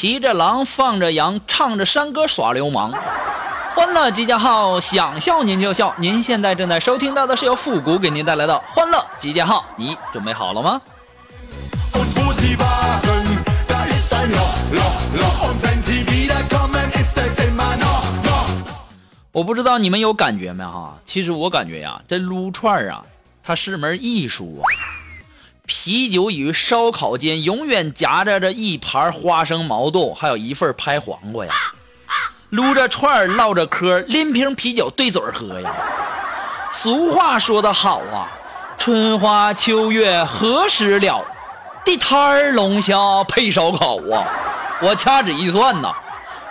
骑着狼，放着羊，唱着山歌耍流氓，欢乐集结号，想笑您就笑。您现在正在收听到的是由复古给您带来的欢乐集结号，你准备好了吗？我不知道你们有感觉没哈？其实我感觉呀，这撸串啊，它是门艺术啊。啤酒与烧烤间永远夹着着一盘花生毛豆，还有一份拍黄瓜呀。撸着串唠着嗑，拎瓶啤酒对嘴喝呀。俗话说得好啊，春花秋月何时了？地摊龙虾配烧烤啊。我掐指一算呐，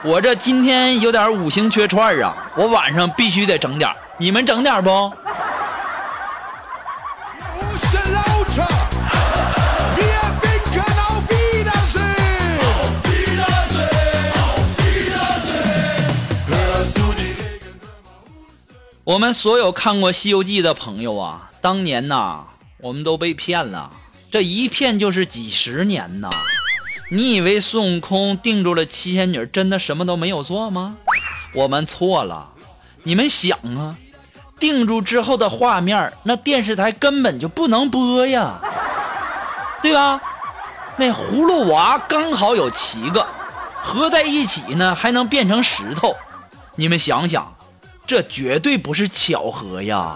我这今天有点五行缺串啊，我晚上必须得整点你们整点不？我们所有看过《西游记》的朋友啊，当年呐，我们都被骗了，这一骗就是几十年呐。你以为孙悟空定住了七仙女，真的什么都没有做吗？我们错了。你们想啊，定住之后的画面，那电视台根本就不能播呀，对吧？那葫芦娃刚好有七个，合在一起呢，还能变成石头。你们想想。这绝对不是巧合呀！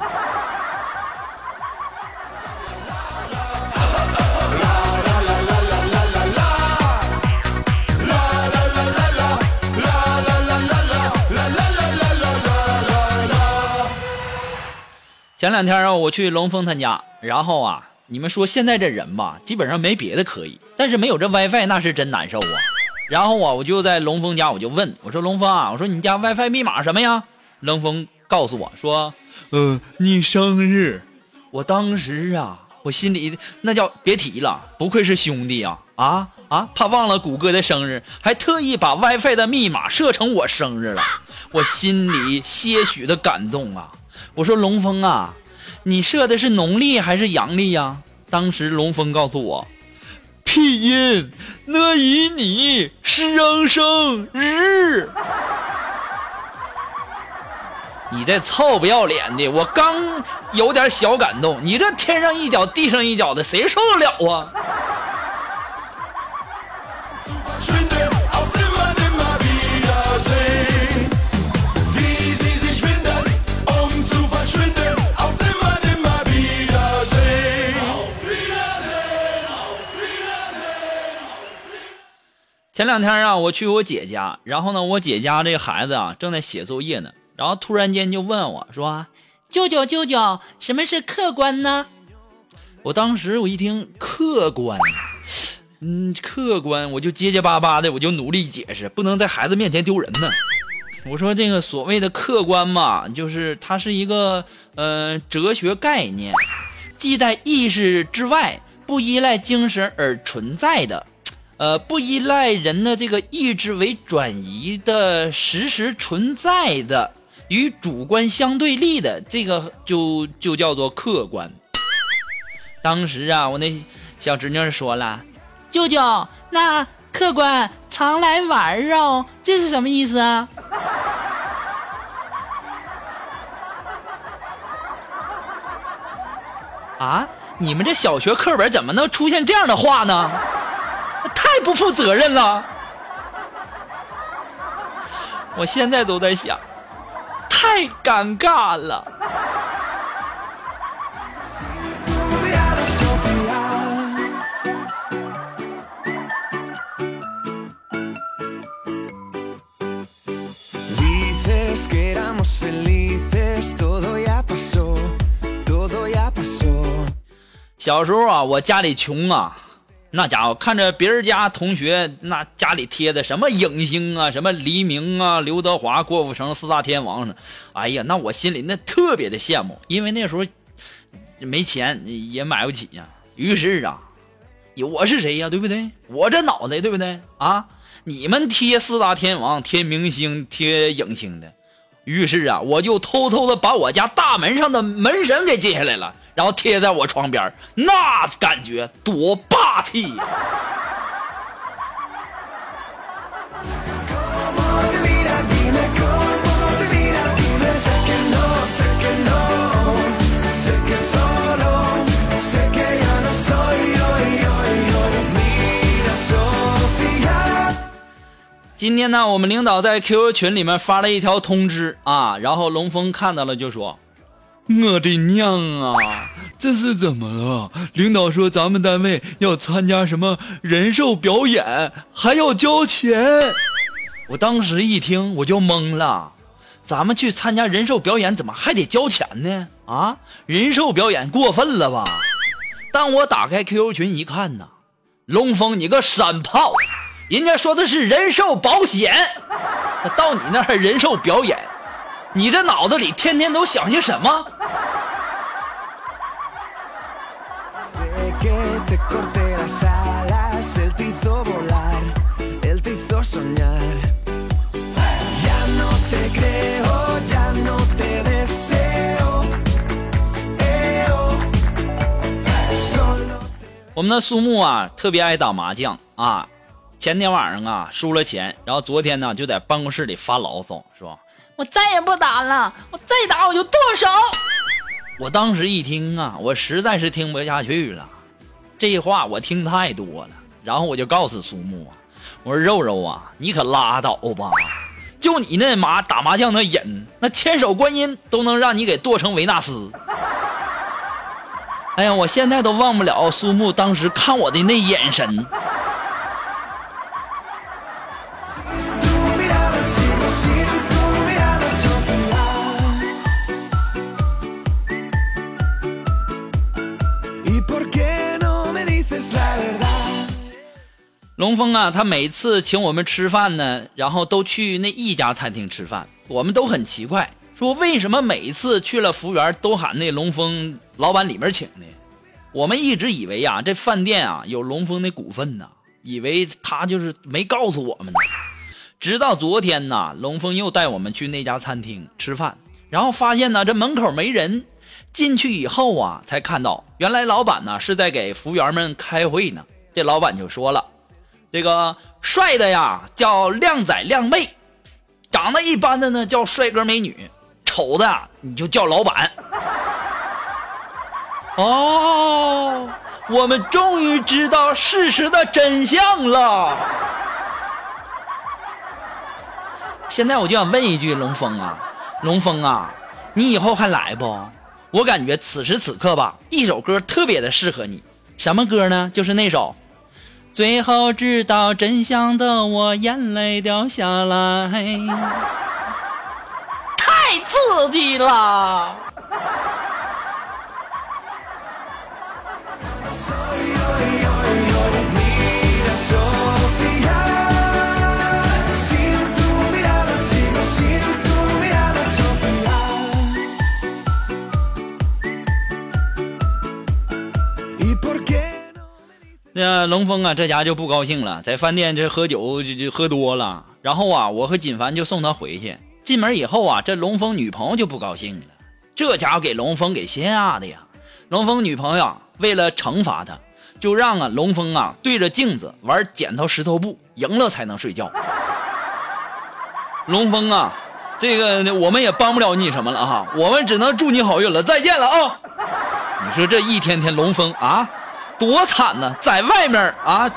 前两天啊，我去龙峰他家，然后啊，你们说现在这人吧，基本上没别的可以，但是没有这 WiFi 那是真难受啊。然后啊，我就在龙峰家，我就问我说：“龙峰啊，我说你家 WiFi 密码什么呀？”冷风告诉我说：“呃，你生日。”我当时啊，我心里那叫别提了，不愧是兄弟啊！啊啊，怕忘了谷歌的生日，还特意把 WiFi 的密码设成我生日了，我心里些许的感动啊！我说龙峰啊，你设的是农历还是阳历呀？当时龙峰告诉我，拼音呢以你生生日。你这臭不要脸的！我刚有点小感动，你这天上一脚地上一脚的，谁受得了啊？前两天啊，我去我姐家，然后呢，我姐家这孩子啊，正在写作业呢。然后突然间就问我说：“舅舅，舅舅，什么是客观呢？”我当时我一听客观，嗯，客观，我就结结巴巴的，我就努力解释，不能在孩子面前丢人呢。我说这个所谓的客观嘛，就是它是一个呃哲学概念，既在意识之外，不依赖精神而存在的，呃，不依赖人的这个意志为转移的实时存在的。与主观相对立的这个就就叫做客观。当时啊，我那小侄女说了：“舅舅，那客观常来玩哦，这是什么意思啊？”啊！你们这小学课本怎么能出现这样的话呢？太不负责任了！我现在都在想。太尴尬了。小时候啊我家里穷啊。那家伙看着别人家同学那家里贴的什么影星啊，什么黎明啊、刘德华、郭富城四大天王呢，哎呀，那我心里那特别的羡慕，因为那时候没钱也买不起呀。于是啊，我是谁呀？对不对？我这脑袋对不对啊？你们贴四大天王、贴明星、贴影星的。于是啊，我就偷偷的把我家大门上的门神给揭下来了，然后贴在我床边那感觉多霸气！今天呢，我们领导在 QQ 群里面发了一条通知啊，然后龙峰看到了就说：“我的娘啊，这是怎么了？领导说咱们单位要参加什么人寿表演，还要交钱。”我当时一听我就懵了，咱们去参加人寿表演怎么还得交钱呢？啊，人寿表演过分了吧？当我打开 QQ 群一看呢，龙峰你个山炮！人家说的是人寿保险，到你那儿人寿表演，你这脑子里天天都想些什么？我们的苏木啊，特别爱打麻将啊。前天晚上啊，输了钱，然后昨天呢就在办公室里发牢骚，说：“我再也不打了，我再打我就剁手。”我当时一听啊，我实在是听不下去了，这话我听太多了，然后我就告诉苏木啊，我说：“肉肉啊，你可拉倒吧，就你那麻打麻将那瘾，那千手观音都能让你给剁成维纳斯。”哎呀，我现在都忘不了苏木当时看我的那眼神。龙峰啊，他每次请我们吃饭呢，然后都去那一家餐厅吃饭，我们都很奇怪，说为什么每次去了服务员都喊那龙峰老板里面请呢？我们一直以为啊，这饭店啊有龙峰的股份呢，以为他就是没告诉我们呢。直到昨天呢，龙峰又带我们去那家餐厅吃饭，然后发现呢这门口没人，进去以后啊才看到，原来老板呢是在给服务员们开会呢。这老板就说了。这个帅的呀叫靓仔靓妹，长得一般的呢叫帅哥美女，丑的你就叫老板。哦，我们终于知道事实的真相了。现在我就想问一句，龙峰啊，龙峰啊，你以后还来不？我感觉此时此刻吧，一首歌特别的适合你，什么歌呢？就是那首。最后知道真相的我，眼泪掉下来，太刺激了。这龙峰啊，这家就不高兴了，在饭店这喝酒就就喝多了。然后啊，我和锦凡就送他回去。进门以后啊，这龙峰女朋友就不高兴了，这家伙给龙峰给吓的呀。龙峰女朋友为了惩罚他，就让啊龙峰啊对着镜子玩剪刀石头布，赢了才能睡觉。龙峰啊，这个我们也帮不了你什么了哈，我们只能祝你好运了，再见了啊！你说这一天天龙峰啊。多惨呢，在外面啊，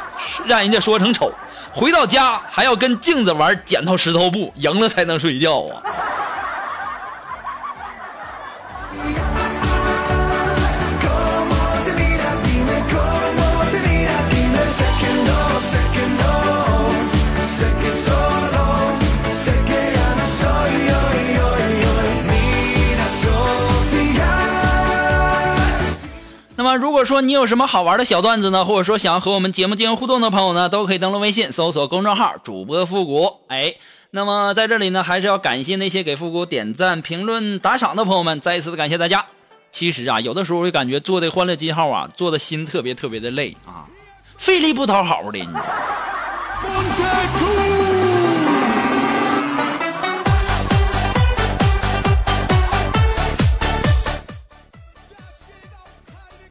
让人家说成丑，回到家还要跟镜子玩剪刀石头布，赢了才能睡觉啊。如果说你有什么好玩的小段子呢，或者说想要和我们节目进行互动的朋友呢，都可以登录微信搜索公众号主播复古。哎，那么在这里呢，还是要感谢那些给复古点赞、评论、打赏的朋友们，再一次的感谢大家。其实啊，有的时候我感觉做的欢乐金号啊，做的心特别特别的累啊，费力不讨好的，你。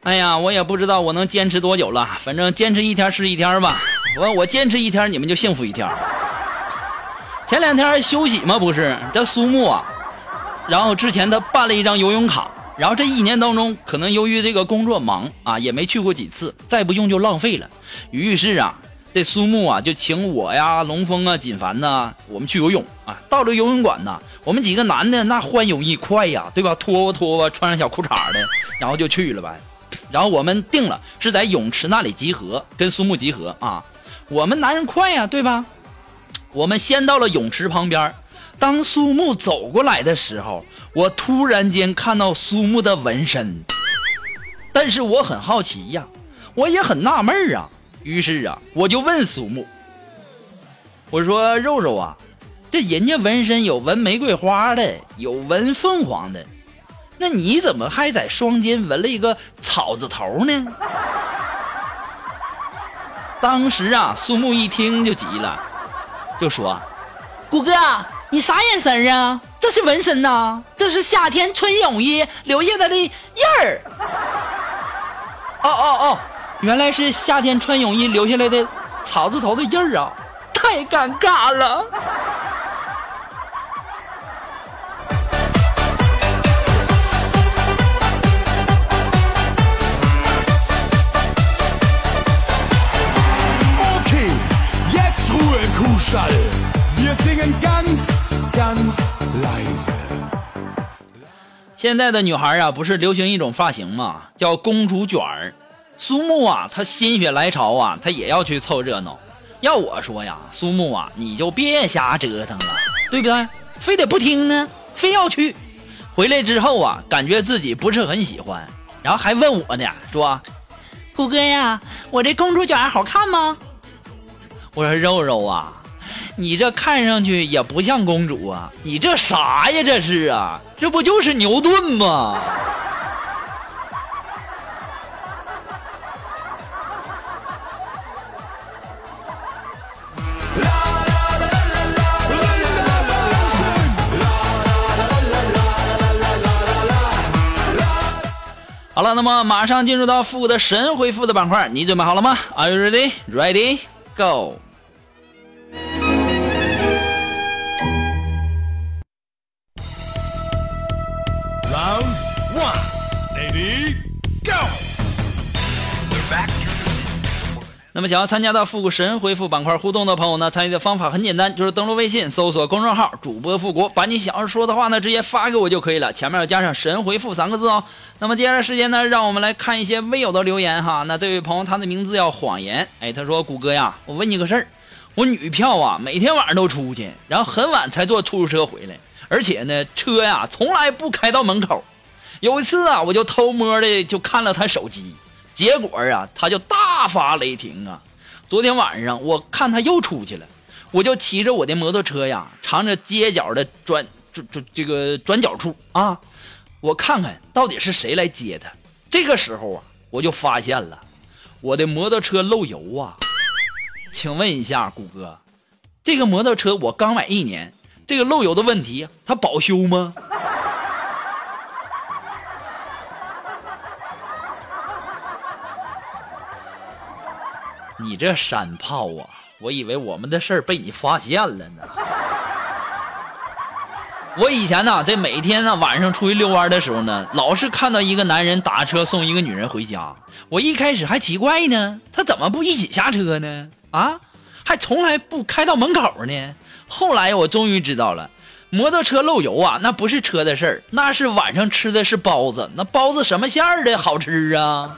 哎呀，我也不知道我能坚持多久了，反正坚持一天是一天吧。我我坚持一天，你们就幸福一天。前两天休息嘛，不是这苏木啊，然后之前他办了一张游泳卡，然后这一年当中，可能由于这个工作忙啊，也没去过几次，再不用就浪费了。于是啊，这苏木啊就请我呀、龙峰啊、锦凡呐，我们去游泳啊。到了游泳馆呢，我们几个男的那换泳衣快呀，对吧？脱吧脱吧，穿上小裤衩的，然后就去了呗。然后我们定了是在泳池那里集合，跟苏木集合啊。我们男人快呀，对吧？我们先到了泳池旁边，当苏木走过来的时候，我突然间看到苏木的纹身，但是我很好奇呀，我也很纳闷啊。于是啊，我就问苏木，我说：“肉肉啊，这人家纹身有纹玫瑰花的，有纹凤凰的。”那你怎么还在双肩纹了一个草字头呢？当时啊，苏木一听就急了，就说：“谷哥，你啥眼神啊？这是纹身呐，这是夏天穿泳衣留下的的印儿。”哦哦哦，原来是夏天穿泳衣留下来的草字头的印儿啊！太尴尬了。现在的女孩啊，不是流行一种发型吗？叫公主卷儿。苏木啊，她心血来潮啊，她也要去凑热闹。要我说呀，苏木啊，你就别瞎折腾了，对不对？非得不听呢，非要去。回来之后啊，感觉自己不是很喜欢，然后还问我呢，说：“虎哥呀，我这公主卷好看吗？”我说：“肉肉啊。”你这看上去也不像公主啊！你这啥呀？这是啊，这不就是牛顿吗？好了，那么马上进入到复古的神回复的板块，你准备好了吗？Are you ready? Ready? Go! Go！那么想要参加到复古神回复板块互动的朋友呢，参与的方法很简单，就是登录微信搜索公众号主播复古，把你想要说的话呢直接发给我就可以了，前面要加上神回复三个字哦。那么接下来时间呢，让我们来看一些微友的留言哈。那这位朋友他的名字叫谎言，哎，他说谷哥呀，我问你个事儿，我女票啊每天晚上都出去，然后很晚才坐出租车回来，而且呢车呀从来不开到门口。有一次啊，我就偷摸的就看了他手机，结果啊，他就大发雷霆啊！昨天晚上我看他又出去了，我就骑着我的摩托车呀，朝着街角的转转转这个转角处啊，我看看到底是谁来接他。这个时候啊，我就发现了我的摩托车漏油啊！请问一下，谷哥，这个摩托车我刚买一年，这个漏油的问题它保修吗？你这山炮啊！我以为我们的事儿被你发现了呢。我以前呢，在每天呢晚上出去遛弯的时候呢，老是看到一个男人打车送一个女人回家。我一开始还奇怪呢，他怎么不一起下车呢？啊，还从来不开到门口呢？后来我终于知道了，摩托车漏油啊，那不是车的事儿，那是晚上吃的是包子。那包子什么馅儿的好吃啊？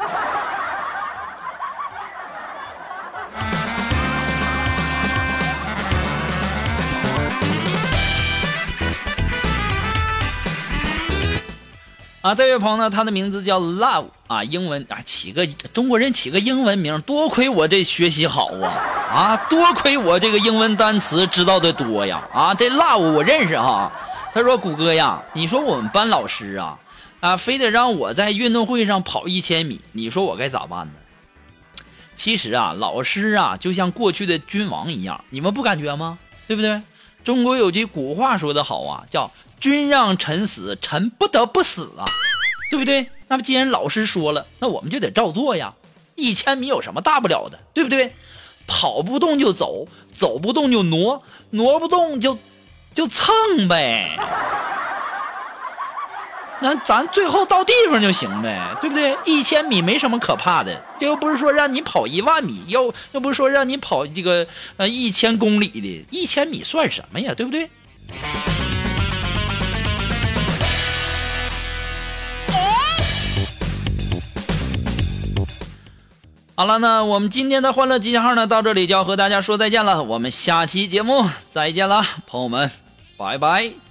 啊，这位朋友呢，他的名字叫 Love 啊，英文啊，起个中国人起个英文名，多亏我这学习好啊啊，多亏我这个英文单词知道的多呀啊，这 Love 我认识哈。他说：“谷歌呀，你说我们班老师啊啊，非得让我在运动会上跑一千米，你说我该咋办呢？”其实啊，老师啊，就像过去的君王一样，你们不感觉吗？对不对？中国有句古话说得好啊，叫“君让臣死，臣不得不死”啊，对不对？那么既然老师说了，那我们就得照做呀。一千米有什么大不了的，对不对？跑不动就走，走不动就挪，挪不动就就蹭呗。那咱最后到地方就行呗，对不对？一千米没什么可怕的，这又不是说让你跑一万米，又又不是说让你跑这个呃一千公里的，一千米算什么呀，对不对？好了，那我们今天的欢乐集结号呢，到这里就要和大家说再见了，我们下期节目再见了，朋友们，拜拜。